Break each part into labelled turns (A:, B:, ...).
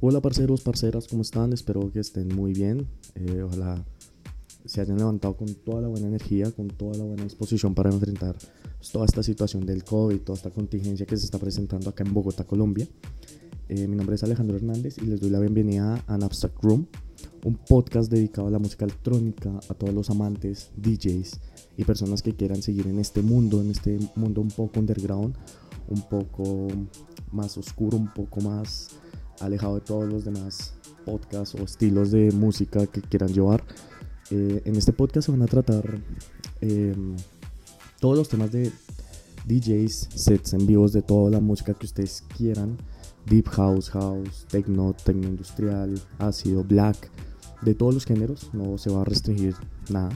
A: Hola parceros, parceras, ¿cómo están? Espero que estén muy bien. Eh, ojalá se hayan levantado con toda la buena energía, con toda la buena disposición para enfrentar pues, toda esta situación del COVID, toda esta contingencia que se está presentando acá en Bogotá, Colombia. Eh, mi nombre es Alejandro Hernández y les doy la bienvenida a An Abstract Room, un podcast dedicado a la música electrónica, a todos los amantes, DJs y personas que quieran seguir en este mundo, en este mundo un poco underground, un poco más oscuro, un poco más alejado de todos los demás podcasts o estilos de música que quieran llevar. Eh, en este podcast se van a tratar em, todos los temas de DJs, sets en vivos de toda la música que ustedes quieran. Deep House, House, Techno, Techno Industrial, Ácido, Black, de todos los géneros, no se va a restringir nada.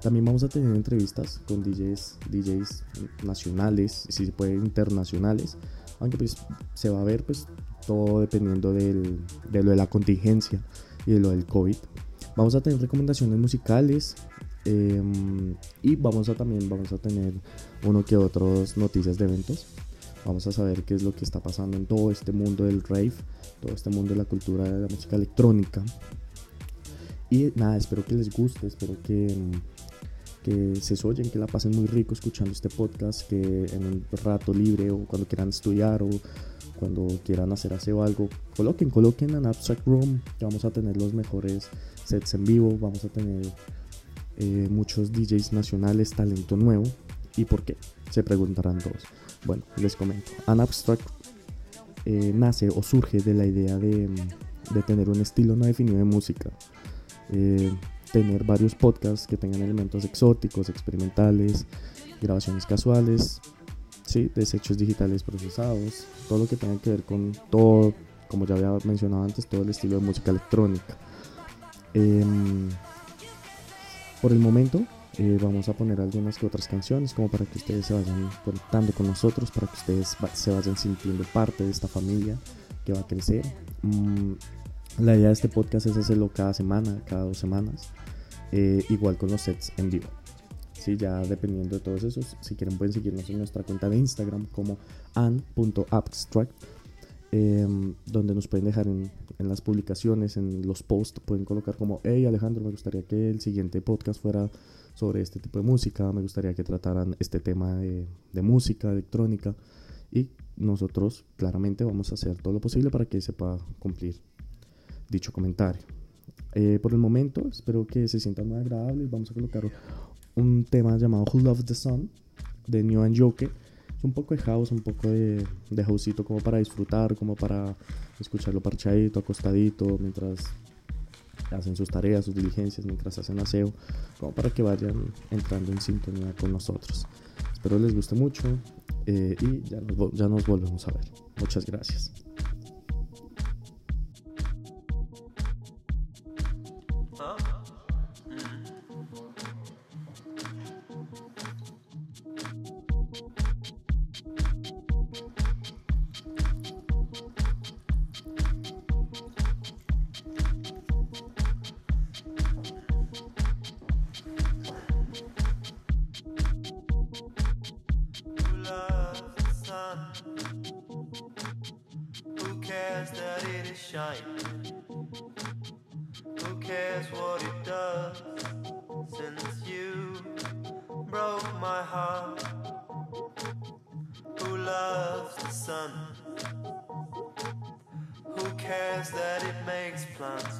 A: También vamos a tener entrevistas con DJs, DJs nacionales, si se puede internacionales, aunque pues se va a ver pues todo dependiendo del, de lo de la contingencia y de lo del COVID. Vamos a tener recomendaciones musicales em, y vamos a también vamos a tener uno que otros noticias de eventos. Vamos a saber qué es lo que está pasando en todo este mundo del rave, todo este mundo de la cultura de la música electrónica. Y nada, espero que les guste, espero que, que se oyen, que la pasen muy rico escuchando este podcast, que en un rato libre o cuando quieran estudiar o cuando quieran hacer aseo algo, coloquen, coloquen en Abstract Room, que vamos a tener los mejores sets en vivo, vamos a tener eh, muchos DJs nacionales, talento nuevo. ¿Y por qué? Se preguntarán todos. Bueno, les comento. An Abstract eh, nace o surge de la idea de, de, tener un estilo no definido de música. Eh, tener varios podcasts que tengan elementos exóticos, experimentales, grabaciones casuales, ¿sí? desechos digitales procesados, todo lo que tenga que ver con todo, como ya había mencionado antes, todo el estilo de música electrónica. Em, por el momento eh, vamos a poner algunas que otras canciones como para que ustedes se vayan conectando con nosotros, para que ustedes se vayan sintiendo parte de esta familia que va a crecer. Mm, la idea de este podcast es hacerlo cada semana, cada dos semanas, eh, igual con los sets en vivo. Ya dependiendo de todos esos, si quieren pueden seguirnos en nuestra cuenta de Instagram como an.abstract, em, donde nos pueden dejar en, las publicaciones, en los posts, pueden colocar como, hey Alejandro, me gustaría que el siguiente podcast fuera sobre este tipo de música, me gustaría que trataran este tema de, música electrónica y nosotros claramente vamos a hacer todo lo posible para que se cumplir dicho comentario. Eh, por el momento, espero que se sientan muy agradables. Vamos a colocar un tema llamado Who Loves the Sun de New Joke. Es un poco de house, un poco de, de houseito como para disfrutar, como para escucharlo parchadito, acostadito, mientras hacen sus tareas, sus diligencias, mientras hacen aseo, como para que vayan entrando en sintonía con nosotros. Espero les guste mucho eh, y ya ya nos volvemos a ver. Muchas gracias.
B: That it makes plants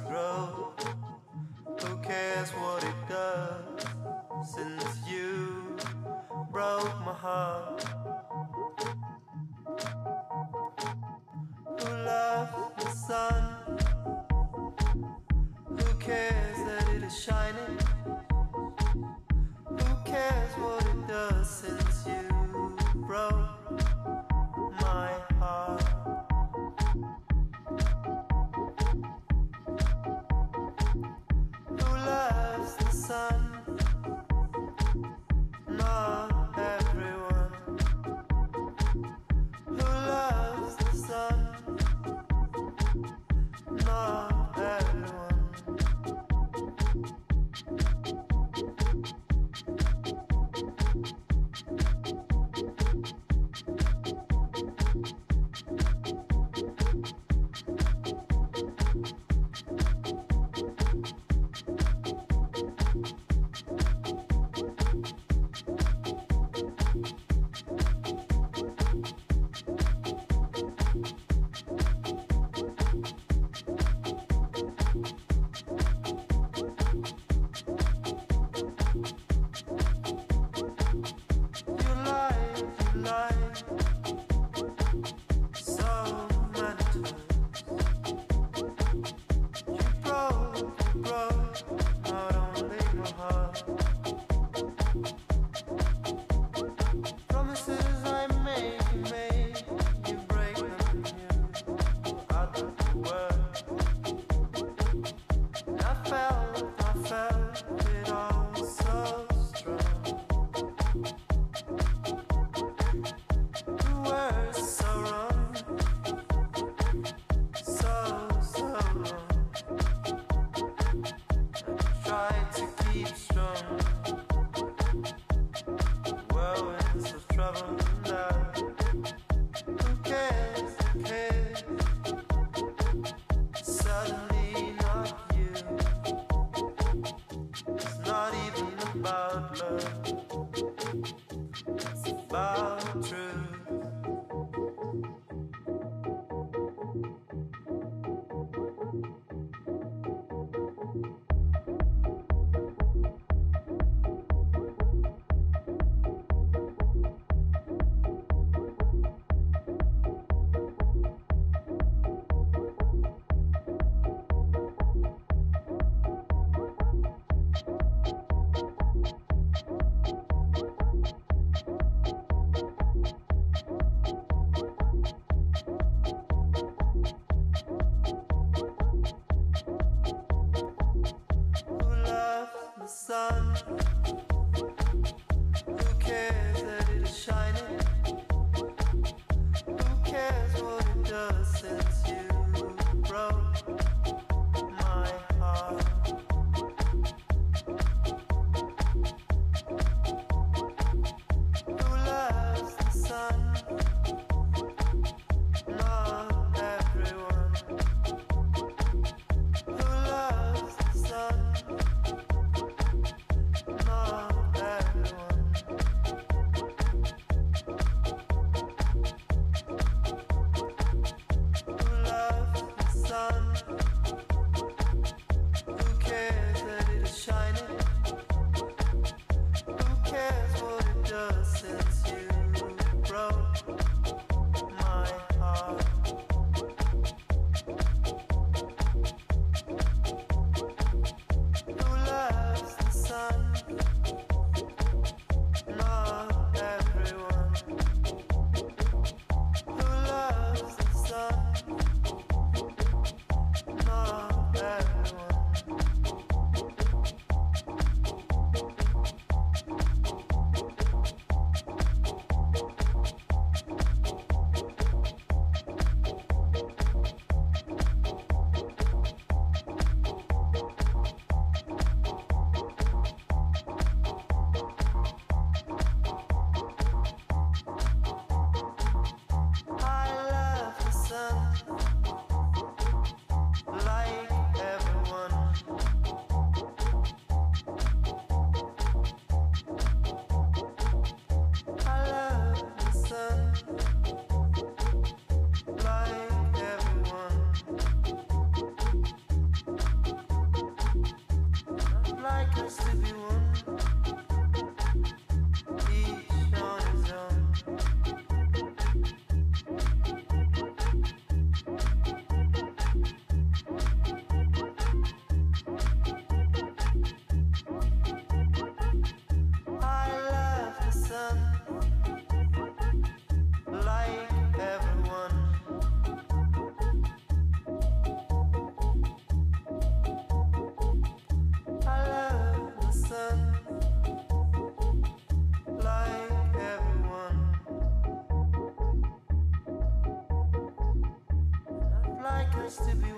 B: first to be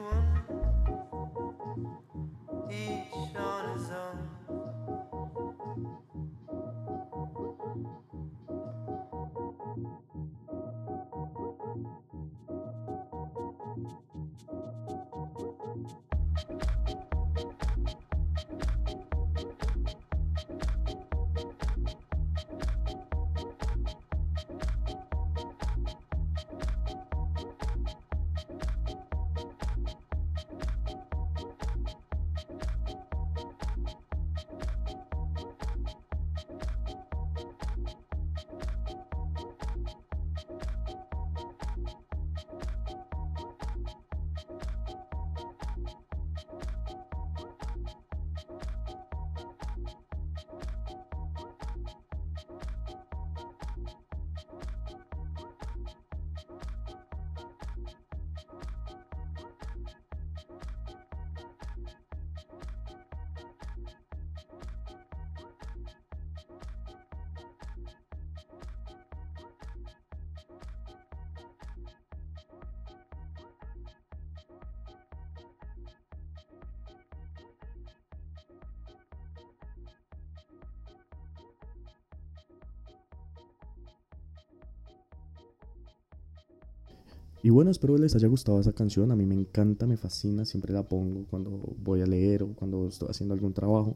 A: Y bueno, espero les haya gustado esa canción. A mí me encanta, me fascina. Siempre la pongo cuando voy a leer o cuando estoy haciendo algún trabajo.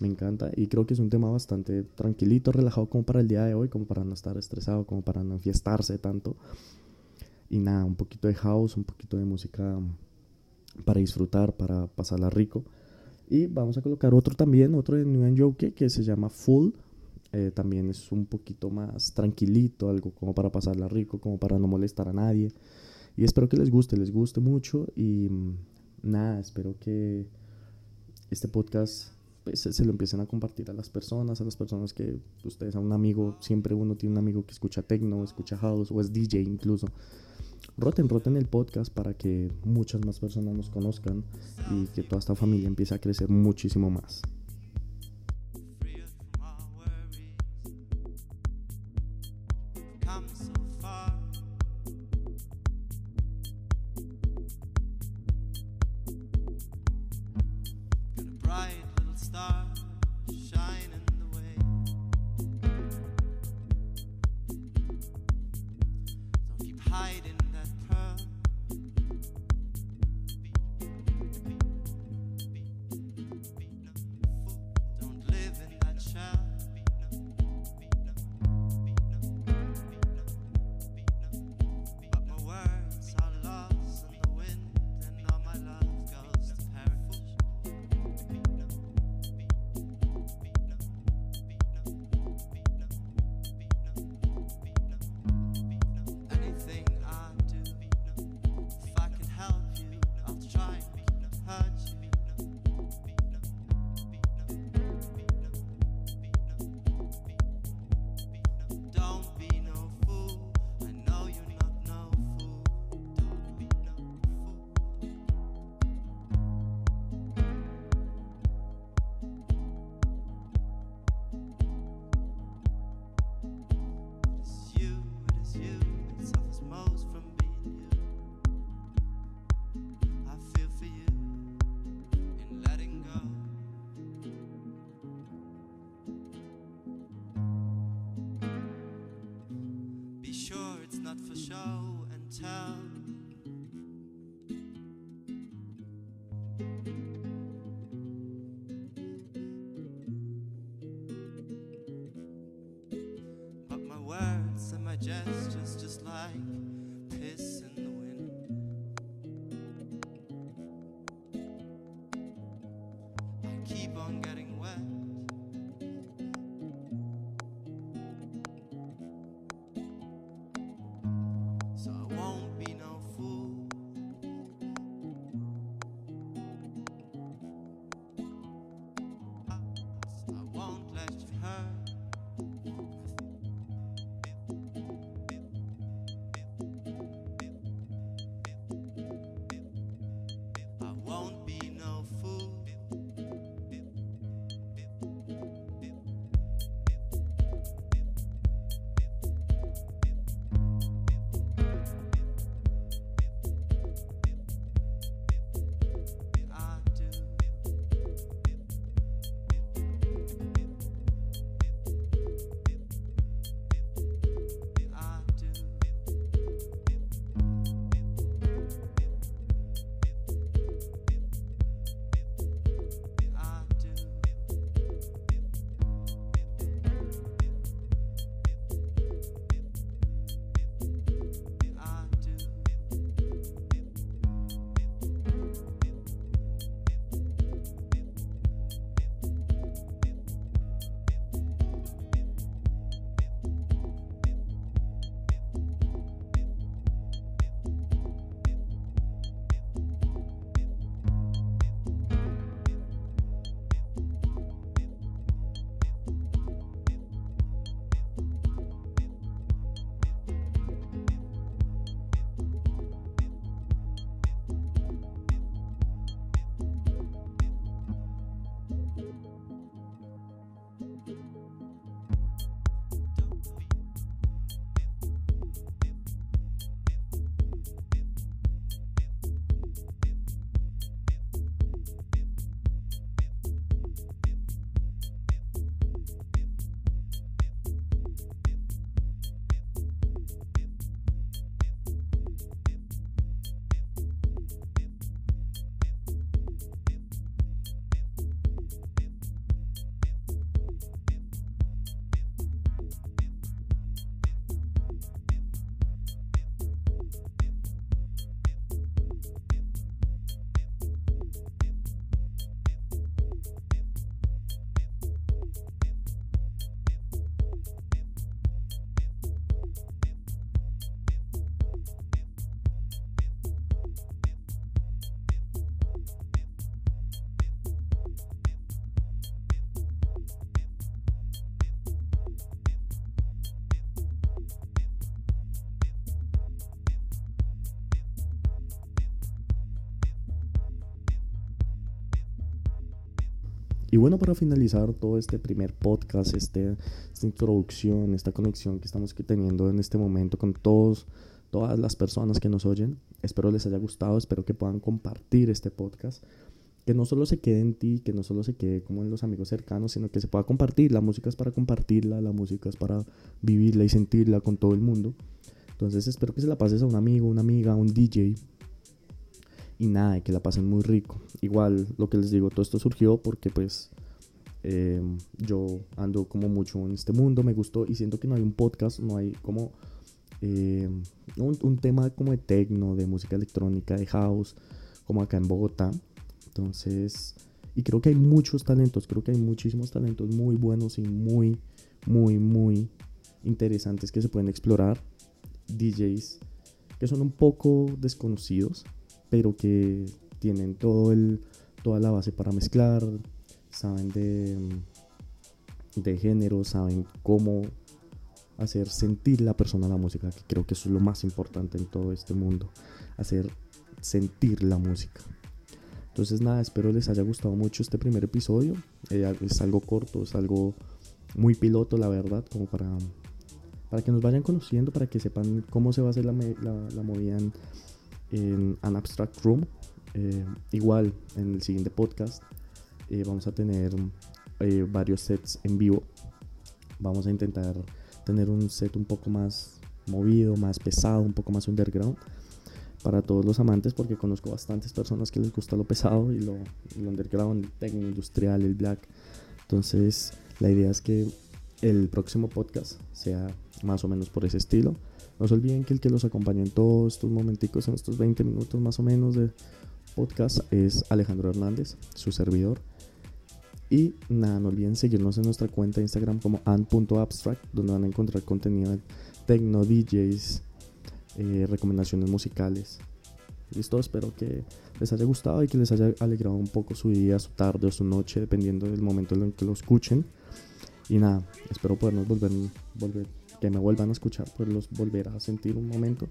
A: Me encanta. Y creo que es un tema bastante tranquilito, relajado como para el día de hoy, como para no estar estresado, como para no enfiestarse tanto. Y nada, un poquito de house, un poquito de música para disfrutar, para pasarla rico. Y vamos a colocar otro también, otro de New Joke que se llama Full. Eh, también es un poquito más tranquilito, algo como para pasarla rico, como para no molestar a nadie. Y espero que les guste, les guste mucho. Y mm, nada, espero que este podcast pues, se, lo empiecen a compartir a las personas, a las personas que ustedes, a un amigo, siempre uno tiene un amigo que escucha techno, escucha house o es DJ incluso. Roten, roten el podcast para que muchas más personas nos conozcan y que toda esta familia empiece a crecer muchísimo más. show and tell. Bueno, para finalizar todo este primer podcast, este, esta introducción, esta conexión que estamos teniendo en este momento con todos, todas las personas que nos oyen, espero les haya gustado, espero que puedan compartir este podcast que no solo se quede en ti, que no solo se quede como en los amigos cercanos, sino que se pueda compartir. La música es para compartirla, la música es para vivirla y sentirla con todo el mundo. Entonces espero que se la pases a un amigo, una amiga, un DJ. Y nada, que la pasen muy rico. Igual, lo que les digo, todo esto surgió porque pues em, yo ando como mucho en este mundo, me gustó y siento que no hay un podcast, no hay como em, un, un tema como de techno, de música electrónica, de house, como acá en Bogotá. Entonces, y creo que hay muchos talentos, creo que hay muchísimos talentos muy buenos y muy, muy, muy interesantes que se pueden explorar. DJs que son un poco desconocidos, pero que tienen todo el, toda la base para mezclar, saben de, de género, saben cómo hacer sentir la persona la música, que creo que eso es lo más importante en todo este mundo, hacer sentir la música. Entonces nada, espero les haya gustado mucho este primer episodio. Eh, es algo corto, es algo muy piloto, la verdad, como para, para que nos vayan conociendo, para que sepan cómo se va a hacer la, la, movida en, An Abstract Room. Eh, igual, en el siguiente podcast eh, vamos a tener varios sets en vivo. Vamos a intentar tener un set un poco más movido, más pesado, un poco más underground para todos los amantes porque conozco bastantes personas que les gusta lo pesado y lo, underground, el técnico industrial, el black. Entonces la idea es que el próximo podcast sea más o menos por ese estilo. No se olviden que el que los acompaña en todos estos momenticos, en estos 20 minutos más o menos de podcast es Alejandro Hernández, su servidor. Y nada, no olviden seguirnos en nuestra cuenta de Instagram como an.abstract, donde van a encontrar contenido de techno, DJs, eh, recomendaciones musicales. Listo, espero que les haya gustado y que les haya alegrado un poco su día, su tarde o su noche, dependiendo del momento en el que lo escuchen. Y nada, espero podernos volver, volver que me vuelvan a escuchar, poderlos volver a sentir un momento.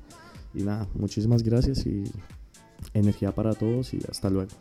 A: Y nada, muchísimas gracias y energía para todos y hasta luego.